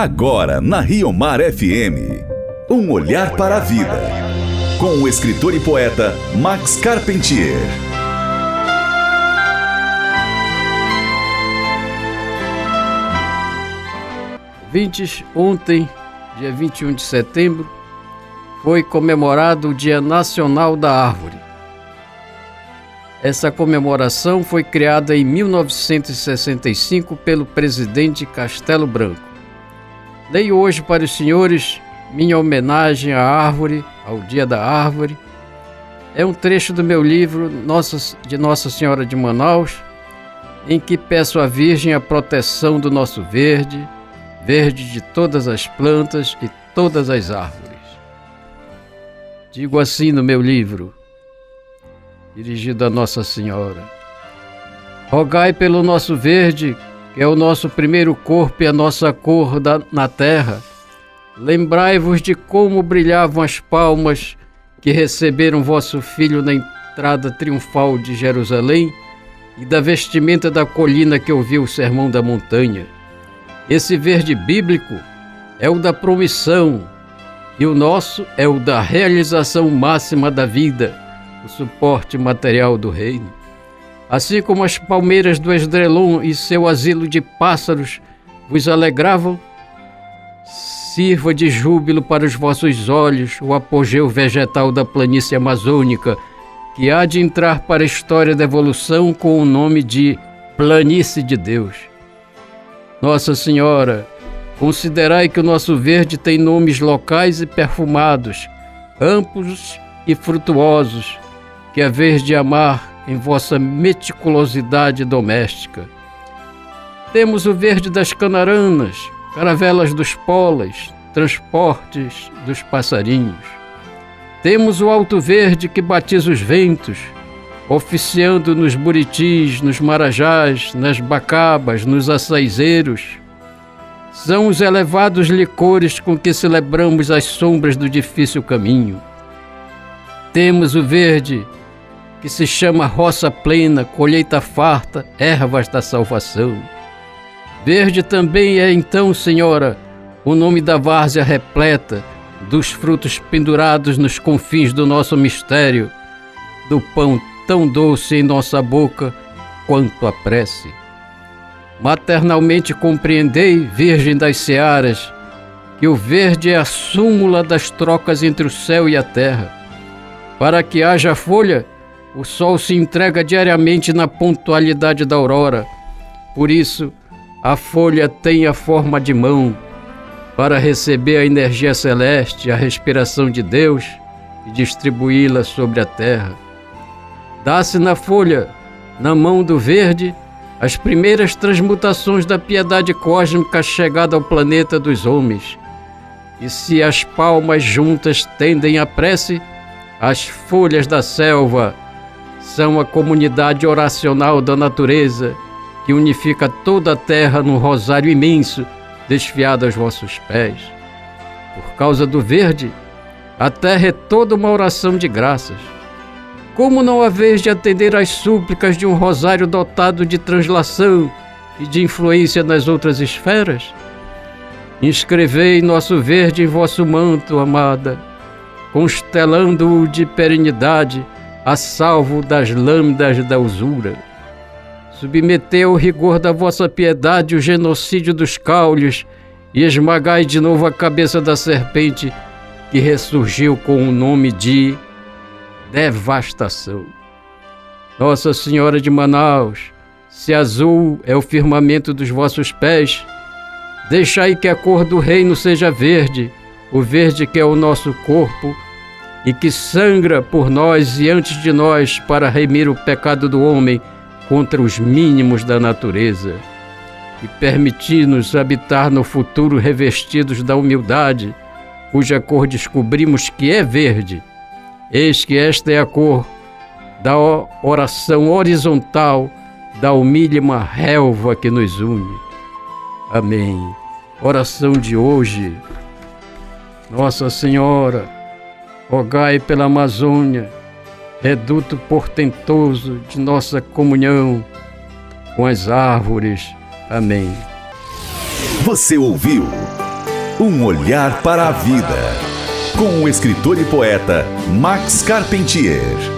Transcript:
Agora na Rio Mar FM. Um olhar para a vida. Com o escritor e poeta Max Carpentier. Vintes, ontem, dia 21 de setembro, foi comemorado o Dia Nacional da Árvore. Essa comemoração foi criada em 1965 pelo presidente Castelo Branco. Leio hoje para os senhores minha homenagem à árvore, ao Dia da Árvore. É um trecho do meu livro Nossa, de Nossa Senhora de Manaus, em que peço à Virgem a proteção do nosso verde, verde de todas as plantas e todas as árvores. Digo assim no meu livro: dirigido a Nossa Senhora. Rogai pelo nosso verde, que é o nosso primeiro corpo e a nossa cor da, na terra. Lembrai-vos de como brilhavam as palmas que receberam vosso filho na entrada triunfal de Jerusalém e da vestimenta da colina que ouviu o sermão da montanha. Esse verde bíblico é o da promissão e o nosso é o da realização máxima da vida o suporte material do reino. Assim como as palmeiras do Esdrelon e seu asilo de pássaros vos alegravam, sirva de júbilo para os vossos olhos o apogeu vegetal da planície amazônica, que há de entrar para a história da evolução com o nome de Planície de Deus. Nossa Senhora, considerai que o nosso verde tem nomes locais e perfumados, amplos e frutuosos, que é vez de amar em vossa meticulosidade doméstica. Temos o verde das canaranas, caravelas dos polas, transportes dos passarinhos. Temos o alto verde que batiza os ventos, oficiando nos buritis, nos marajás, nas bacabas, nos açaizeiros. São os elevados licores com que celebramos as sombras do difícil caminho. Temos o verde que se chama roça plena, colheita farta, ervas da salvação. Verde também é então, Senhora, o nome da várzea repleta, dos frutos pendurados nos confins do nosso mistério, do pão tão doce em nossa boca quanto a prece. Maternalmente compreendei, Virgem das Searas, que o verde é a súmula das trocas entre o céu e a terra. Para que haja folha, o sol se entrega diariamente na pontualidade da aurora. Por isso, a folha tem a forma de mão para receber a energia celeste, a respiração de Deus e distribuí-la sobre a terra. Dá-se na folha, na mão do verde, as primeiras transmutações da piedade cósmica chegada ao planeta dos homens. E se as palmas juntas tendem a prece, as folhas da selva são a comunidade oracional da natureza que unifica toda a terra num rosário imenso desfiado aos vossos pés. Por causa do verde, a terra é toda uma oração de graças. Como não haveis de atender às súplicas de um rosário dotado de translação e de influência nas outras esferas? Inscrevei nosso verde em vosso manto, amada, constelando-o de perenidade a salvo das lâminas da usura. Submetei ao rigor da vossa piedade o genocídio dos caules e esmagai de novo a cabeça da serpente que ressurgiu com o nome de devastação. Nossa Senhora de Manaus, se azul é o firmamento dos vossos pés, deixai que a cor do reino seja verde, o verde que é o nosso corpo e que sangra por nós e antes de nós para remir o pecado do homem contra os mínimos da natureza. E permitir-nos habitar no futuro revestidos da humildade, cuja cor descobrimos que é verde. Eis que esta é a cor da oração horizontal da humílima relva que nos une. Amém. Oração de hoje. Nossa Senhora, rogai pela Amazônia, reduto portentoso de nossa comunhão com as árvores. Amém. Você ouviu Um olhar para a vida. Com o escritor e poeta Max Carpentier.